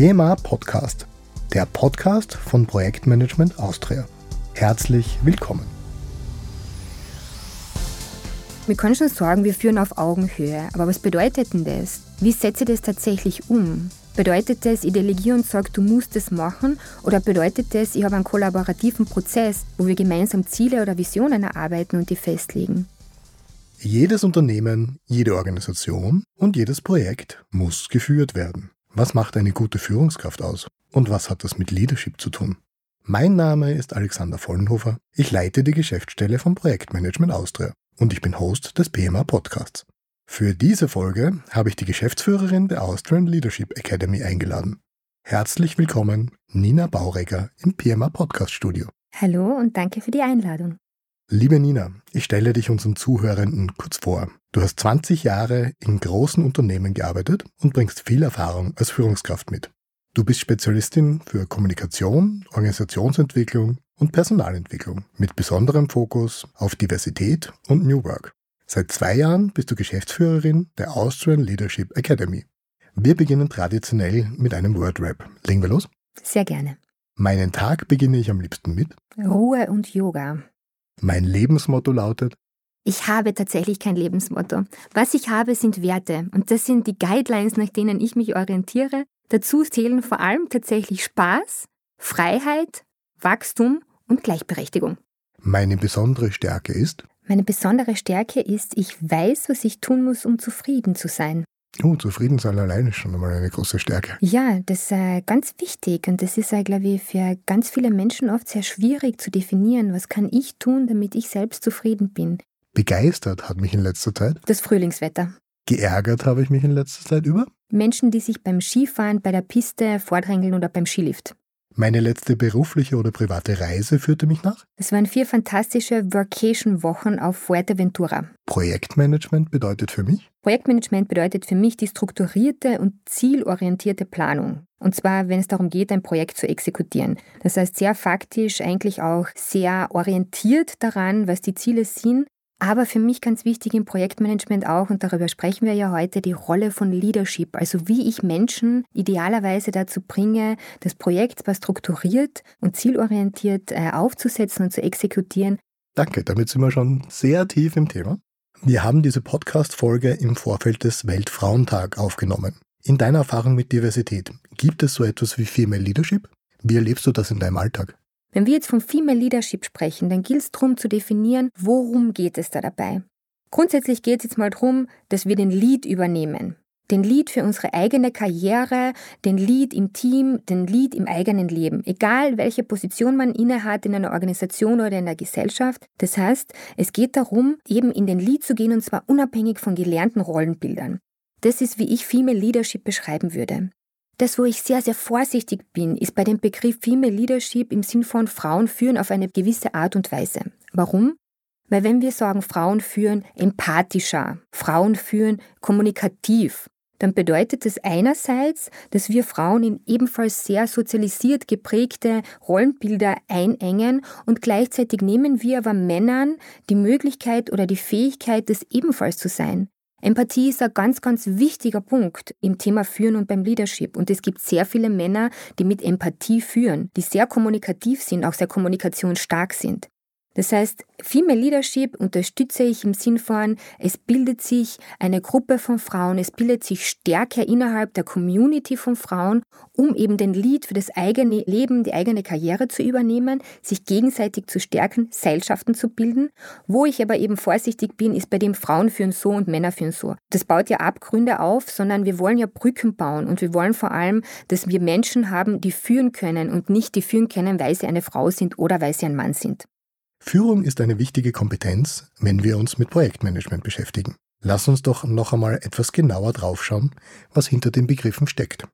PMA Podcast, der Podcast von Projektmanagement Austria. Herzlich willkommen. Wir können schon sagen, wir führen auf Augenhöhe. Aber was bedeutet denn das? Wie setze ich das tatsächlich um? Bedeutet das, ich delegiere und sage, du musst es machen? Oder bedeutet das, ich habe einen kollaborativen Prozess, wo wir gemeinsam Ziele oder Visionen erarbeiten und die festlegen? Jedes Unternehmen, jede Organisation und jedes Projekt muss geführt werden. Was macht eine gute Führungskraft aus? Und was hat das mit Leadership zu tun? Mein Name ist Alexander Vollenhofer. Ich leite die Geschäftsstelle vom Projektmanagement Austria und ich bin Host des PMA Podcasts. Für diese Folge habe ich die Geschäftsführerin der Austrian Leadership Academy eingeladen. Herzlich willkommen, Nina Bauregger im PMA Podcast Studio. Hallo und danke für die Einladung. Liebe Nina, ich stelle dich unseren Zuhörenden kurz vor. Du hast 20 Jahre in großen Unternehmen gearbeitet und bringst viel Erfahrung als Führungskraft mit. Du bist Spezialistin für Kommunikation, Organisationsentwicklung und Personalentwicklung mit besonderem Fokus auf Diversität und New Work. Seit zwei Jahren bist du Geschäftsführerin der Austrian Leadership Academy. Wir beginnen traditionell mit einem Word-Rap. Legen wir los? Sehr gerne. Meinen Tag beginne ich am liebsten mit Ruhe und Yoga. Mein Lebensmotto lautet Ich habe tatsächlich kein Lebensmotto. Was ich habe, sind Werte. Und das sind die Guidelines, nach denen ich mich orientiere. Dazu zählen vor allem tatsächlich Spaß, Freiheit, Wachstum und Gleichberechtigung. Meine besondere Stärke ist Meine besondere Stärke ist, ich weiß, was ich tun muss, um zufrieden zu sein. Oh, zufrieden sein alleine ist schon einmal eine große Stärke. Ja, das ist äh, ganz wichtig und das ist, äh, glaube ich, für ganz viele Menschen oft sehr schwierig zu definieren. Was kann ich tun, damit ich selbst zufrieden bin? Begeistert hat mich in letzter Zeit. Das Frühlingswetter. Geärgert habe ich mich in letzter Zeit über. Menschen, die sich beim Skifahren, bei der Piste vordrängeln oder beim Skilift. Meine letzte berufliche oder private Reise führte mich nach. Es waren vier fantastische Vacation-Wochen auf Fuerteventura. Projektmanagement bedeutet für mich Projektmanagement bedeutet für mich die strukturierte und zielorientierte Planung. Und zwar, wenn es darum geht, ein Projekt zu exekutieren. Das heißt, sehr faktisch, eigentlich auch sehr orientiert daran, was die Ziele sind, aber für mich ganz wichtig im Projektmanagement auch, und darüber sprechen wir ja heute, die Rolle von Leadership. Also wie ich Menschen idealerweise dazu bringe, das Projekt zwar strukturiert und zielorientiert äh, aufzusetzen und zu exekutieren. Danke, damit sind wir schon sehr tief im Thema. Wir haben diese Podcast-Folge im Vorfeld des Weltfrauentag aufgenommen. In deiner Erfahrung mit Diversität, gibt es so etwas wie Female Leadership? Wie erlebst du das in deinem Alltag? Wenn wir jetzt von Female Leadership sprechen, dann gilt es darum zu definieren, worum geht es da dabei. Grundsätzlich geht es jetzt mal darum, dass wir den Lead übernehmen. Den Lead für unsere eigene Karriere, den Lead im Team, den Lead im eigenen Leben. Egal, welche Position man innehat in einer Organisation oder in der Gesellschaft. Das heißt, es geht darum, eben in den Lead zu gehen und zwar unabhängig von gelernten Rollenbildern. Das ist, wie ich Female Leadership beschreiben würde. Das, wo ich sehr, sehr vorsichtig bin, ist bei dem Begriff Female Leadership im Sinn von Frauen führen auf eine gewisse Art und Weise. Warum? Weil wenn wir sagen, Frauen führen empathischer, Frauen führen kommunikativ, dann bedeutet das einerseits, dass wir Frauen in ebenfalls sehr sozialisiert geprägte Rollenbilder einengen und gleichzeitig nehmen wir aber Männern die Möglichkeit oder die Fähigkeit, das ebenfalls zu sein. Empathie ist ein ganz, ganz wichtiger Punkt im Thema Führen und beim Leadership. Und es gibt sehr viele Männer, die mit Empathie führen, die sehr kommunikativ sind, auch sehr kommunikationsstark sind. Das heißt, Female Leadership unterstütze ich im Sinn von, es bildet sich eine Gruppe von Frauen, es bildet sich Stärke innerhalb der Community von Frauen, um eben den Lead für das eigene Leben, die eigene Karriere zu übernehmen, sich gegenseitig zu stärken, Seilschaften zu bilden. Wo ich aber eben vorsichtig bin, ist bei dem Frauen führen so und Männer führen so. Das baut ja Abgründe auf, sondern wir wollen ja Brücken bauen und wir wollen vor allem, dass wir Menschen haben, die führen können und nicht die führen können, weil sie eine Frau sind oder weil sie ein Mann sind. Führung ist eine wichtige Kompetenz, wenn wir uns mit Projektmanagement beschäftigen. Lass uns doch noch einmal etwas genauer draufschauen, was hinter den Begriffen steckt.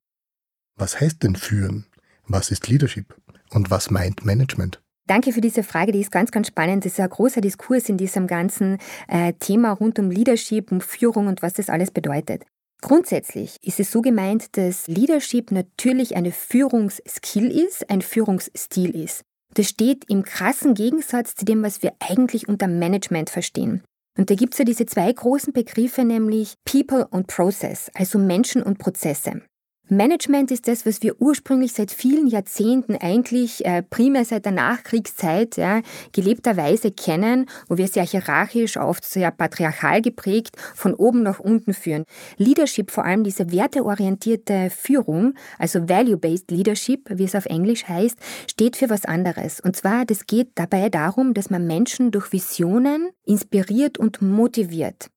Was heißt denn führen? Was ist Leadership? Und was meint Management? Danke für diese Frage, die ist ganz, ganz spannend. Das ist ein großer Diskurs in diesem ganzen äh, Thema rund um Leadership, um Führung und was das alles bedeutet. Grundsätzlich ist es so gemeint, dass Leadership natürlich eine Führungsskill ist, ein Führungsstil ist. Das steht im krassen Gegensatz zu dem, was wir eigentlich unter Management verstehen. Und da gibt es ja diese zwei großen Begriffe, nämlich People und Process, also Menschen und Prozesse. Management ist das, was wir ursprünglich seit vielen Jahrzehnten eigentlich äh, primär seit der Nachkriegszeit ja, gelebterweise kennen, wo wir sehr hierarchisch, oft sehr patriarchal geprägt, von oben nach unten führen. Leadership, vor allem diese werteorientierte Führung, also Value-Based Leadership, wie es auf Englisch heißt, steht für was anderes. Und zwar, das geht dabei darum, dass man Menschen durch Visionen inspiriert und motiviert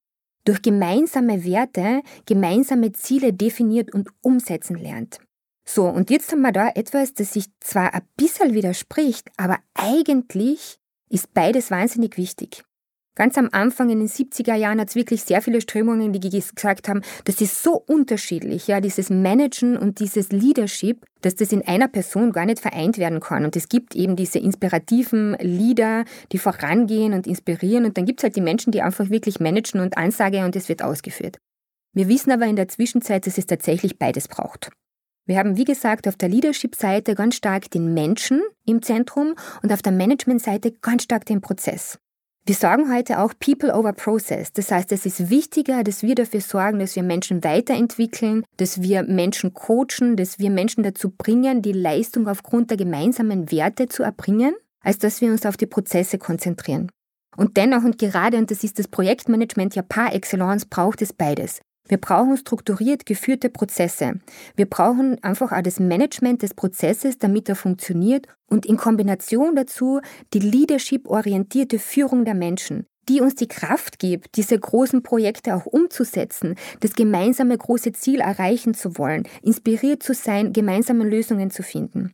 durch gemeinsame Werte gemeinsame Ziele definiert und umsetzen lernt. So, und jetzt haben wir da etwas, das sich zwar ein bisschen widerspricht, aber eigentlich ist beides wahnsinnig wichtig. Ganz am Anfang in den 70er Jahren hat es wirklich sehr viele Strömungen, die gesagt haben, das ist so unterschiedlich, ja, dieses Managen und dieses Leadership, dass das in einer Person gar nicht vereint werden kann. Und es gibt eben diese inspirativen Leader, die vorangehen und inspirieren. Und dann gibt es halt die Menschen, die einfach wirklich managen und Ansage und es wird ausgeführt. Wir wissen aber in der Zwischenzeit, dass es tatsächlich beides braucht. Wir haben, wie gesagt, auf der Leadership-Seite ganz stark den Menschen im Zentrum und auf der Management-Seite ganz stark den Prozess. Wir sagen heute auch People over Process. Das heißt, es ist wichtiger, dass wir dafür sorgen, dass wir Menschen weiterentwickeln, dass wir Menschen coachen, dass wir Menschen dazu bringen, die Leistung aufgrund der gemeinsamen Werte zu erbringen, als dass wir uns auf die Prozesse konzentrieren. Und dennoch und gerade, und das ist das Projektmanagement ja par excellence, braucht es beides. Wir brauchen strukturiert geführte Prozesse. Wir brauchen einfach auch das Management des Prozesses, damit er funktioniert und in Kombination dazu die leadership-orientierte Führung der Menschen, die uns die Kraft gibt, diese großen Projekte auch umzusetzen, das gemeinsame große Ziel erreichen zu wollen, inspiriert zu sein, gemeinsame Lösungen zu finden.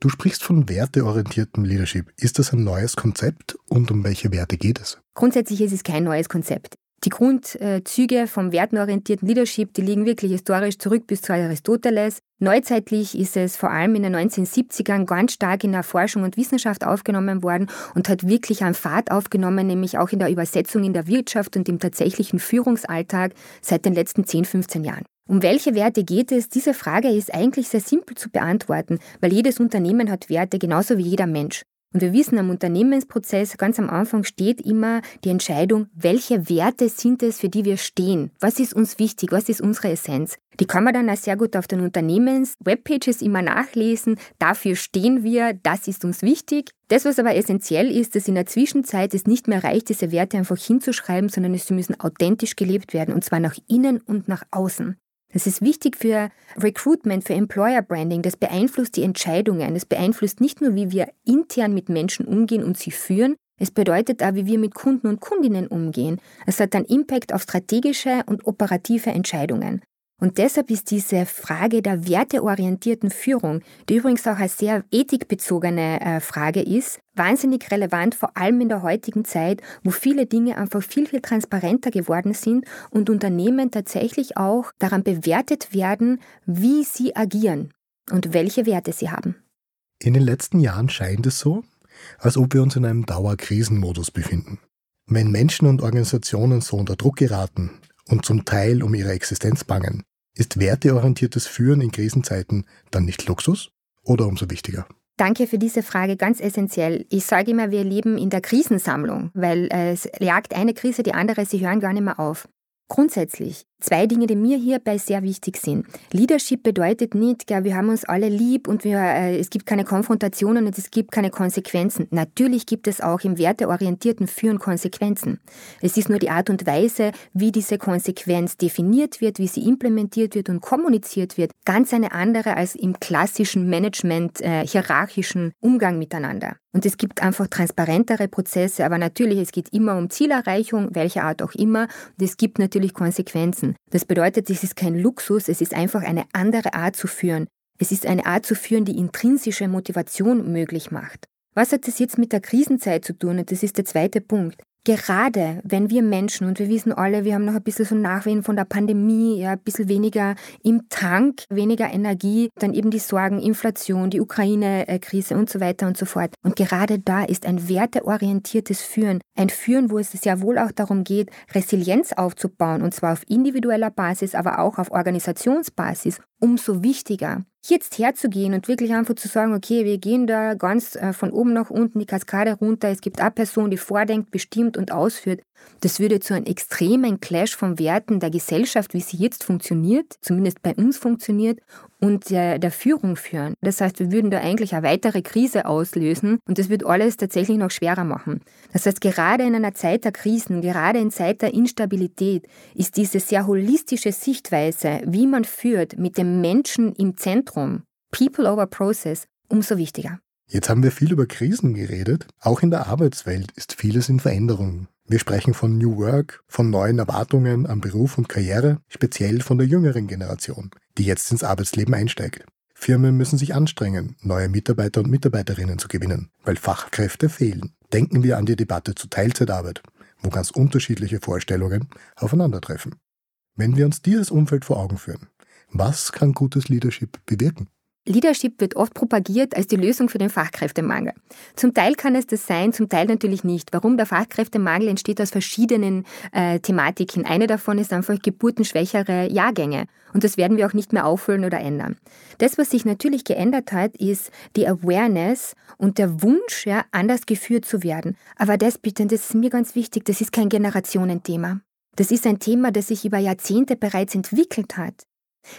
Du sprichst von werteorientiertem Leadership. Ist das ein neues Konzept und um welche Werte geht es? Grundsätzlich ist es kein neues Konzept. Die Grundzüge vom wertenorientierten Leadership, die liegen wirklich historisch zurück bis zu Aristoteles. Neuzeitlich ist es vor allem in den 1970ern ganz stark in der Forschung und Wissenschaft aufgenommen worden und hat wirklich an Fahrt aufgenommen, nämlich auch in der Übersetzung in der Wirtschaft und im tatsächlichen Führungsalltag seit den letzten 10, 15 Jahren. Um welche Werte geht es? Diese Frage ist eigentlich sehr simpel zu beantworten, weil jedes Unternehmen hat Werte, genauso wie jeder Mensch. Und wir wissen, am Unternehmensprozess ganz am Anfang steht immer die Entscheidung, welche Werte sind es, für die wir stehen? Was ist uns wichtig? Was ist unsere Essenz? Die kann man dann auch sehr gut auf den Unternehmens-Webpages immer nachlesen. Dafür stehen wir, das ist uns wichtig. Das, was aber essentiell ist, dass in der Zwischenzeit es nicht mehr reicht, diese Werte einfach hinzuschreiben, sondern sie müssen authentisch gelebt werden, und zwar nach innen und nach außen. Das ist wichtig für Recruitment, für Employer Branding. Das beeinflusst die Entscheidungen. Das beeinflusst nicht nur, wie wir intern mit Menschen umgehen und sie führen, es bedeutet auch, wie wir mit Kunden und Kundinnen umgehen. Es hat einen Impact auf strategische und operative Entscheidungen. Und deshalb ist diese Frage der werteorientierten Führung, die übrigens auch eine sehr ethikbezogene äh, Frage ist, wahnsinnig relevant, vor allem in der heutigen Zeit, wo viele Dinge einfach viel, viel transparenter geworden sind und Unternehmen tatsächlich auch daran bewertet werden, wie sie agieren und welche Werte sie haben. In den letzten Jahren scheint es so, als ob wir uns in einem Dauerkrisenmodus befinden. Wenn Menschen und Organisationen so unter Druck geraten und zum Teil um ihre Existenz bangen, ist werteorientiertes Führen in Krisenzeiten dann nicht Luxus oder umso wichtiger? Danke für diese Frage, ganz essentiell. Ich sage immer, wir leben in der Krisensammlung, weil äh, es jagt eine Krise die andere, sie hören gar nicht mehr auf. Grundsätzlich zwei Dinge, die mir hierbei sehr wichtig sind. Leadership bedeutet nicht, gell, wir haben uns alle lieb und wir, äh, es gibt keine Konfrontationen und es gibt keine Konsequenzen. Natürlich gibt es auch im werteorientierten Führen Konsequenzen. Es ist nur die Art und Weise, wie diese Konsequenz definiert wird, wie sie implementiert wird und kommuniziert wird, ganz eine andere als im klassischen Management, äh, hierarchischen Umgang miteinander. Und es gibt einfach transparentere Prozesse, aber natürlich, es geht immer um Zielerreichung, welcher Art auch immer. Und es gibt natürlich Konsequenzen. Das bedeutet, es ist kein Luxus, es ist einfach eine andere Art zu führen. Es ist eine Art zu führen, die intrinsische Motivation möglich macht. Was hat das jetzt mit der Krisenzeit zu tun? Und das ist der zweite Punkt. Gerade wenn wir Menschen, und wir wissen alle, wir haben noch ein bisschen so Nachwehen von der Pandemie, ja, ein bisschen weniger im Tank, weniger Energie, dann eben die Sorgen, Inflation, die Ukraine-Krise und so weiter und so fort. Und gerade da ist ein werteorientiertes Führen, ein Führen, wo es sehr wohl auch darum geht, Resilienz aufzubauen, und zwar auf individueller Basis, aber auch auf Organisationsbasis, umso wichtiger. jetzt herzugehen und wirklich einfach zu sagen, okay, wir gehen da ganz äh, von oben nach unten die Kaskade runter, es gibt eine Person, die vordenkt, bestimmt und ausführt, das würde zu einem extremen Clash von Werten der Gesellschaft, wie sie jetzt funktioniert, zumindest bei uns funktioniert, und der, der Führung führen. Das heißt, wir würden da eigentlich eine weitere Krise auslösen und das wird alles tatsächlich noch schwerer machen. Das heißt, gerade in einer Zeit der Krisen, gerade in Zeit der Instabilität, ist diese sehr holistische Sichtweise, wie man führt, mit dem Menschen im Zentrum, People over Process, umso wichtiger. Jetzt haben wir viel über Krisen geredet. Auch in der Arbeitswelt ist vieles in Veränderung. Wir sprechen von New Work, von neuen Erwartungen an Beruf und Karriere, speziell von der jüngeren Generation, die jetzt ins Arbeitsleben einsteigt. Firmen müssen sich anstrengen, neue Mitarbeiter und Mitarbeiterinnen zu gewinnen, weil Fachkräfte fehlen. Denken wir an die Debatte zur Teilzeitarbeit, wo ganz unterschiedliche Vorstellungen aufeinandertreffen. Wenn wir uns dieses Umfeld vor Augen führen, was kann gutes Leadership bewirken? Leadership wird oft propagiert als die Lösung für den Fachkräftemangel. Zum Teil kann es das sein, zum Teil natürlich nicht. Warum der Fachkräftemangel entsteht aus verschiedenen äh, Thematiken. Eine davon ist einfach geburtenschwächere Jahrgänge. Und das werden wir auch nicht mehr auffüllen oder ändern. Das, was sich natürlich geändert hat, ist die Awareness und der Wunsch, ja, anders geführt zu werden. Aber das bitte, das ist mir ganz wichtig, das ist kein Generationenthema. Das ist ein Thema, das sich über Jahrzehnte bereits entwickelt hat.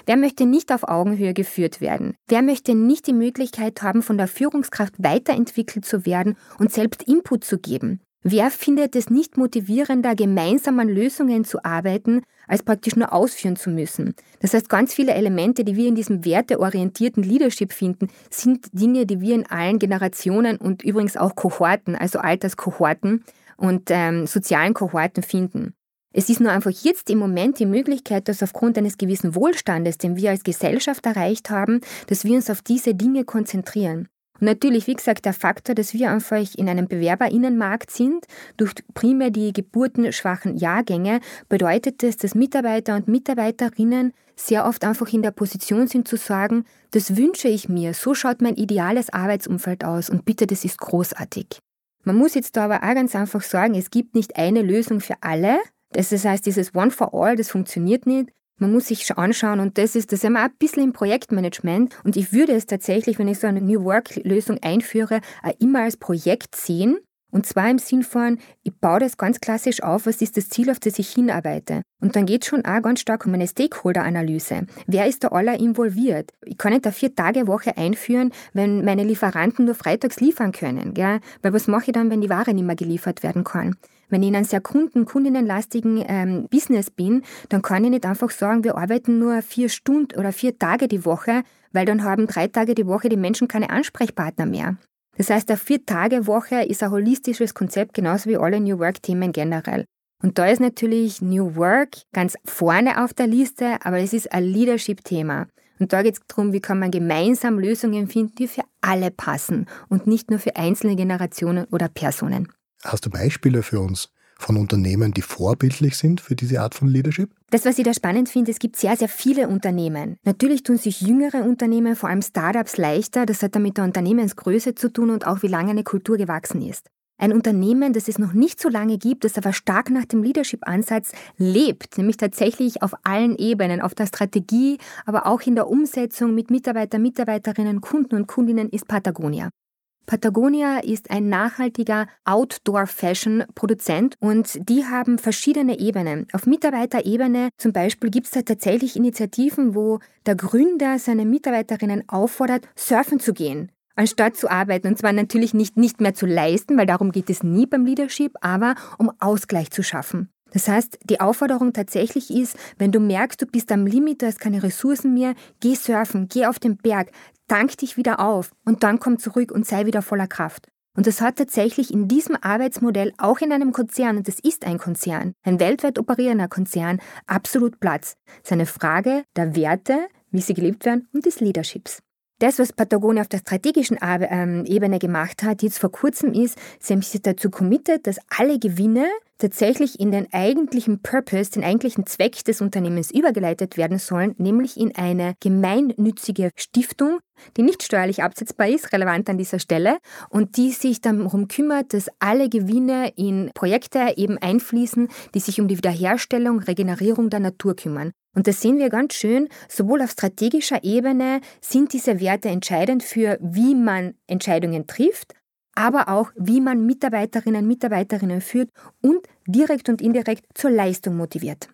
Wer möchte nicht auf Augenhöhe geführt werden? Wer möchte nicht die Möglichkeit haben, von der Führungskraft weiterentwickelt zu werden und selbst Input zu geben? Wer findet es nicht motivierender, gemeinsam an Lösungen zu arbeiten, als praktisch nur ausführen zu müssen? Das heißt, ganz viele Elemente, die wir in diesem werteorientierten Leadership finden, sind Dinge, die wir in allen Generationen und übrigens auch Kohorten, also Alterskohorten und ähm, sozialen Kohorten finden. Es ist nur einfach jetzt im Moment die Möglichkeit, dass aufgrund eines gewissen Wohlstandes, den wir als Gesellschaft erreicht haben, dass wir uns auf diese Dinge konzentrieren. Und natürlich, wie gesagt, der Faktor, dass wir einfach in einem Bewerberinnenmarkt sind, durch primär die geburtenschwachen Jahrgänge, bedeutet es, dass Mitarbeiter und Mitarbeiterinnen sehr oft einfach in der Position sind zu sagen, das wünsche ich mir, so schaut mein ideales Arbeitsumfeld aus und bitte, das ist großartig. Man muss jetzt da aber auch ganz einfach sagen, es gibt nicht eine Lösung für alle, das heißt, dieses One for All, das funktioniert nicht. Man muss sich anschauen und das ist das immer ein bisschen im Projektmanagement. Und ich würde es tatsächlich, wenn ich so eine New Work-Lösung einführe, immer als Projekt sehen und zwar im Sinn von, ich baue das ganz klassisch auf, was ist das Ziel, auf das ich hinarbeite. Und dann geht es schon auch ganz stark um eine Stakeholder-Analyse. Wer ist da aller involviert? Ich kann nicht eine Vier-Tage-Woche einführen, wenn meine Lieferanten nur freitags liefern können. Gell? Weil was mache ich dann, wenn die Ware nicht mehr geliefert werden kann? Wenn ich in einem sehr kunden-, kundinnenlastigen ähm, Business bin, dann kann ich nicht einfach sagen, wir arbeiten nur vier Stunden oder vier Tage die Woche, weil dann haben drei Tage die Woche die Menschen keine Ansprechpartner mehr. Das heißt, eine Vier-Tage-Woche ist ein holistisches Konzept, genauso wie alle New Work-Themen generell. Und da ist natürlich New Work ganz vorne auf der Liste, aber es ist ein Leadership-Thema. Und da geht es darum, wie kann man gemeinsam Lösungen finden, die für alle passen und nicht nur für einzelne Generationen oder Personen. Hast du Beispiele für uns? Von Unternehmen, die vorbildlich sind für diese Art von Leadership? Das, was ich da spannend finde, es gibt sehr, sehr viele Unternehmen. Natürlich tun sich jüngere Unternehmen, vor allem Startups, leichter. Das hat dann mit der Unternehmensgröße zu tun und auch wie lange eine Kultur gewachsen ist. Ein Unternehmen, das es noch nicht so lange gibt, das aber stark nach dem Leadership-Ansatz lebt, nämlich tatsächlich auf allen Ebenen, auf der Strategie, aber auch in der Umsetzung mit Mitarbeiter, Mitarbeiterinnen, Kunden und Kundinnen, ist Patagonia. Patagonia ist ein nachhaltiger Outdoor-Fashion-Produzent und die haben verschiedene Ebenen. Auf Mitarbeiterebene zum Beispiel gibt es da tatsächlich Initiativen, wo der Gründer seine Mitarbeiterinnen auffordert, surfen zu gehen anstatt zu arbeiten. Und zwar natürlich nicht, nicht mehr zu leisten, weil darum geht es nie beim Leadership, aber um Ausgleich zu schaffen. Das heißt, die Aufforderung tatsächlich ist, wenn du merkst, du bist am Limit, du hast keine Ressourcen mehr, geh surfen, geh auf den Berg, tank dich wieder auf und dann komm zurück und sei wieder voller Kraft. Und das hat tatsächlich in diesem Arbeitsmodell auch in einem Konzern, und das ist ein Konzern, ein weltweit operierender Konzern, absolut Platz. Es ist eine Frage der Werte, wie sie gelebt werden und des Leaderships. Das, was Patagonia auf der strategischen ähm, Ebene gemacht hat, jetzt vor kurzem ist, sie haben sich dazu committed, dass alle Gewinne tatsächlich in den eigentlichen Purpose, den eigentlichen Zweck des Unternehmens übergeleitet werden sollen, nämlich in eine gemeinnützige Stiftung, die nicht steuerlich absetzbar ist, relevant an dieser Stelle, und die sich darum kümmert, dass alle Gewinne in Projekte eben einfließen, die sich um die Wiederherstellung, Regenerierung der Natur kümmern. Und das sehen wir ganz schön, sowohl auf strategischer Ebene sind diese Werte entscheidend für, wie man Entscheidungen trifft, aber auch, wie man Mitarbeiterinnen und Mitarbeiterinnen führt und direkt und indirekt zur Leistung motiviert.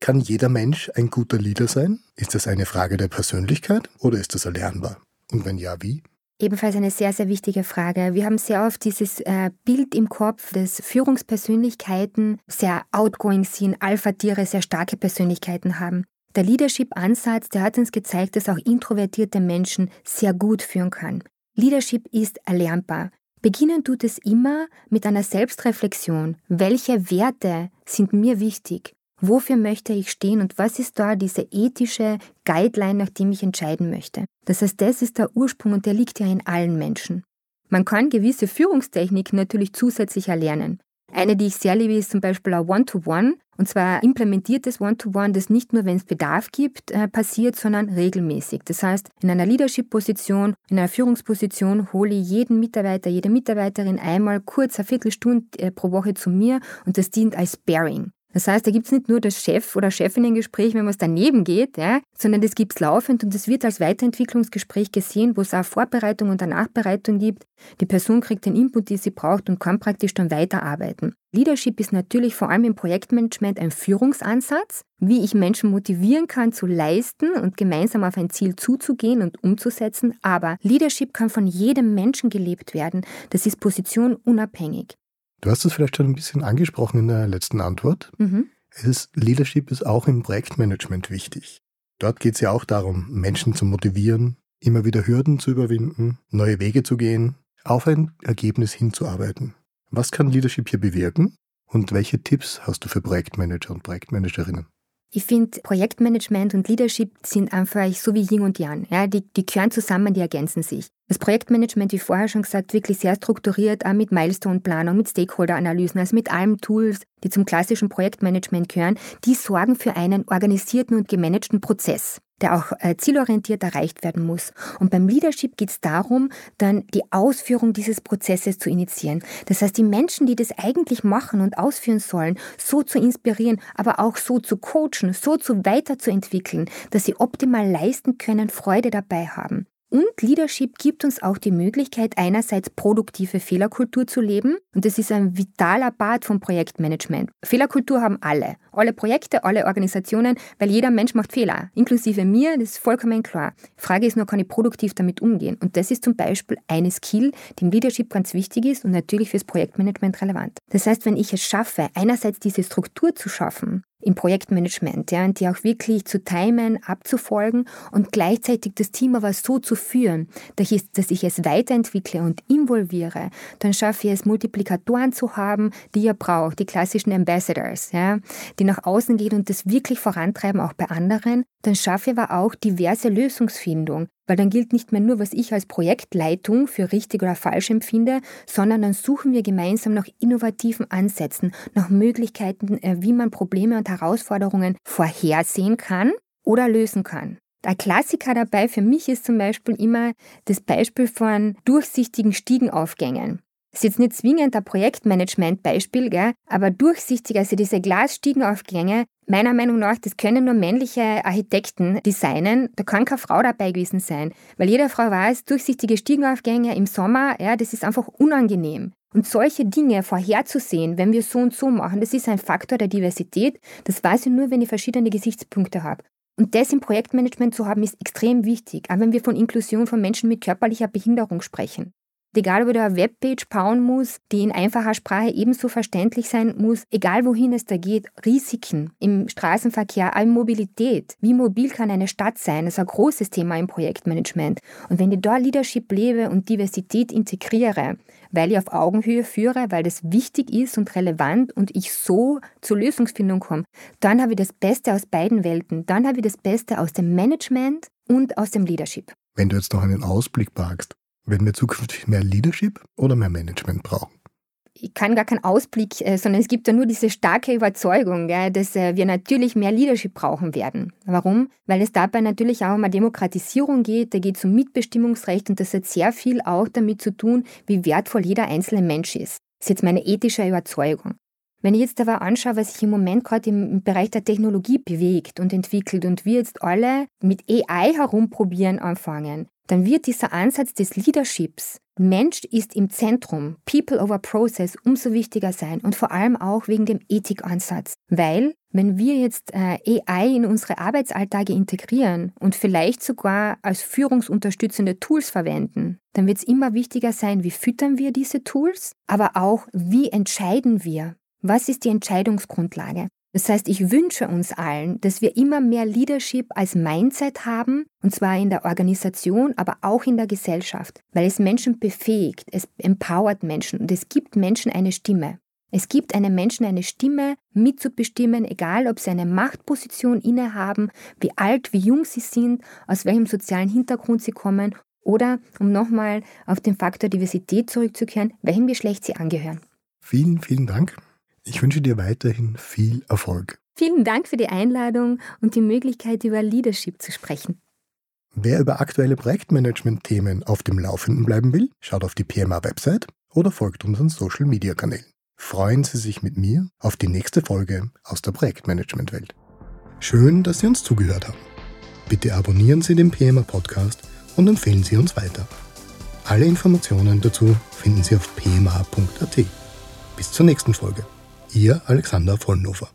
Kann jeder Mensch ein guter Leader sein? Ist das eine Frage der Persönlichkeit oder ist das erlernbar? Und wenn ja, wie? Ebenfalls eine sehr, sehr wichtige Frage. Wir haben sehr oft dieses äh, Bild im Kopf, dass Führungspersönlichkeiten sehr outgoing sind, Alpha-Tiere sehr starke Persönlichkeiten haben. Der Leadership-Ansatz, der hat uns gezeigt, dass auch introvertierte Menschen sehr gut führen können. Leadership ist erlernbar. Beginnen tut es immer mit einer Selbstreflexion. Welche Werte sind mir wichtig? Wofür möchte ich stehen und was ist da diese ethische Guideline, nach dem ich entscheiden möchte? Das heißt, das ist der Ursprung und der liegt ja in allen Menschen. Man kann gewisse Führungstechniken natürlich zusätzlich erlernen. Eine, die ich sehr liebe, ist zum Beispiel ein One-to-One, und zwar implementiertes One-to-One, das nicht nur, wenn es Bedarf gibt, äh, passiert, sondern regelmäßig. Das heißt, in einer Leadership-Position, in einer Führungsposition hole ich jeden Mitarbeiter, jede Mitarbeiterin einmal kurz eine Viertelstunde äh, pro Woche zu mir und das dient als Bearing. Das heißt, da gibt es nicht nur das Chef- oder Chefinnengespräch, wenn was daneben geht, ja, sondern das gibt es laufend und es wird als Weiterentwicklungsgespräch gesehen, wo es auch Vorbereitung und eine Nachbereitung gibt. Die Person kriegt den Input, den sie braucht und kann praktisch dann weiterarbeiten. Leadership ist natürlich vor allem im Projektmanagement ein Führungsansatz, wie ich Menschen motivieren kann zu leisten und gemeinsam auf ein Ziel zuzugehen und umzusetzen. Aber Leadership kann von jedem Menschen gelebt werden. Das ist positionunabhängig. Du hast es vielleicht schon ein bisschen angesprochen in der letzten Antwort. Mhm. Es, Leadership ist auch im Projektmanagement wichtig. Dort geht es ja auch darum, Menschen zu motivieren, immer wieder Hürden zu überwinden, neue Wege zu gehen, auf ein Ergebnis hinzuarbeiten. Was kann Leadership hier bewirken und welche Tipps hast du für Projektmanager und Projektmanagerinnen? Ich finde, Projektmanagement und Leadership sind einfach so wie Yin und Yang. Ja, die, die gehören zusammen, die ergänzen sich. Das Projektmanagement, wie vorher schon gesagt, wirklich sehr strukturiert, auch mit Milestone-Planung, mit Stakeholder-Analysen, also mit allen Tools, die zum klassischen Projektmanagement gehören, die sorgen für einen organisierten und gemanagten Prozess der auch äh, zielorientiert erreicht werden muss. Und beim Leadership geht es darum, dann die Ausführung dieses Prozesses zu initiieren. Das heißt, die Menschen, die das eigentlich machen und ausführen sollen, so zu inspirieren, aber auch so zu coachen, so zu weiterzuentwickeln, dass sie optimal leisten können, Freude dabei haben. Und Leadership gibt uns auch die Möglichkeit, einerseits produktive Fehlerkultur zu leben. Und das ist ein vitaler Part vom Projektmanagement. Fehlerkultur haben alle. Alle Projekte, alle Organisationen, weil jeder Mensch macht Fehler. Inklusive mir, das ist vollkommen klar. Frage ist nur, kann ich produktiv damit umgehen? Und das ist zum Beispiel eine Skill, die im Leadership ganz wichtig ist und natürlich fürs Projektmanagement relevant. Das heißt, wenn ich es schaffe, einerseits diese Struktur zu schaffen, im Projektmanagement, ja, und die auch wirklich zu timen, abzufolgen und gleichzeitig das Team aber so zu führen, dass ich, dass ich es weiterentwickle und involviere, dann schaffe ich es, Multiplikatoren zu haben, die ihr braucht, die klassischen Ambassadors, ja, die nach außen gehen und das wirklich vorantreiben, auch bei anderen, dann schaffe ich aber auch diverse Lösungsfindung, weil dann gilt nicht mehr nur, was ich als Projektleitung für richtig oder falsch empfinde, sondern dann suchen wir gemeinsam nach innovativen Ansätzen, nach Möglichkeiten, äh, wie man Probleme und Herausforderungen vorhersehen kann oder lösen kann. Der Klassiker dabei für mich ist zum Beispiel immer das Beispiel von durchsichtigen Stiegenaufgängen. Das ist jetzt nicht zwingend ein Projektmanagement-Beispiel, aber durchsichtig, also diese Glasstiegenaufgänge, meiner Meinung nach, das können nur männliche Architekten designen. Da kann keine Frau dabei gewesen sein. Weil jede Frau weiß, durchsichtige Stiegenaufgänge im Sommer, ja, das ist einfach unangenehm. Und solche Dinge vorherzusehen, wenn wir so und so machen, das ist ein Faktor der Diversität. Das weiß ich nur, wenn ich verschiedene Gesichtspunkte habe. Und das im Projektmanagement zu haben, ist extrem wichtig, auch wenn wir von Inklusion von Menschen mit körperlicher Behinderung sprechen. Egal, wo du eine Webpage bauen musst, die in einfacher Sprache ebenso verständlich sein muss, egal wohin es da geht, Risiken im Straßenverkehr, all Mobilität. Wie mobil kann eine Stadt sein? Das ist ein großes Thema im Projektmanagement. Und wenn ich da Leadership lebe und Diversität integriere, weil ich auf Augenhöhe führe, weil das wichtig ist und relevant und ich so zur Lösungsfindung komme, dann habe ich das Beste aus beiden Welten. Dann habe ich das Beste aus dem Management und aus dem Leadership. Wenn du jetzt noch einen Ausblick wagst, werden wir zukünftig mehr Leadership oder mehr Management brauchen? ich kann gar keinen Ausblick, äh, sondern es gibt da nur diese starke Überzeugung, ja, dass äh, wir natürlich mehr Leadership brauchen werden. Warum? Weil es dabei natürlich auch um eine Demokratisierung geht, da geht es um Mitbestimmungsrecht und das hat sehr viel auch damit zu tun, wie wertvoll jeder einzelne Mensch ist. Das ist jetzt meine ethische Überzeugung. Wenn ich jetzt aber anschaue, was sich im Moment gerade im Bereich der Technologie bewegt und entwickelt und wir jetzt alle mit AI herumprobieren anfangen, dann wird dieser Ansatz des Leaderships, Mensch ist im Zentrum, People over Process, umso wichtiger sein und vor allem auch wegen dem Ethikansatz. Weil, wenn wir jetzt äh, AI in unsere Arbeitsalltage integrieren und vielleicht sogar als führungsunterstützende Tools verwenden, dann wird es immer wichtiger sein, wie füttern wir diese Tools, aber auch, wie entscheiden wir. Was ist die Entscheidungsgrundlage? Das heißt, ich wünsche uns allen, dass wir immer mehr Leadership als Mindset haben, und zwar in der Organisation, aber auch in der Gesellschaft, weil es Menschen befähigt, es empowert Menschen und es gibt Menschen eine Stimme. Es gibt einem Menschen eine Stimme, mitzubestimmen, egal ob sie eine Machtposition innehaben, wie alt, wie jung sie sind, aus welchem sozialen Hintergrund sie kommen oder, um nochmal auf den Faktor Diversität zurückzukehren, welchem Geschlecht sie angehören. Vielen, vielen Dank. Ich wünsche dir weiterhin viel Erfolg. Vielen Dank für die Einladung und die Möglichkeit, über Leadership zu sprechen. Wer über aktuelle Projektmanagement-Themen auf dem Laufenden bleiben will, schaut auf die PMA-Website oder folgt unseren Social-Media-Kanälen. Freuen Sie sich mit mir auf die nächste Folge aus der Projektmanagement-Welt. Schön, dass Sie uns zugehört haben. Bitte abonnieren Sie den PMA-Podcast und empfehlen Sie uns weiter. Alle Informationen dazu finden Sie auf pma.at. Bis zur nächsten Folge. Ihr Alexander Vollnofer.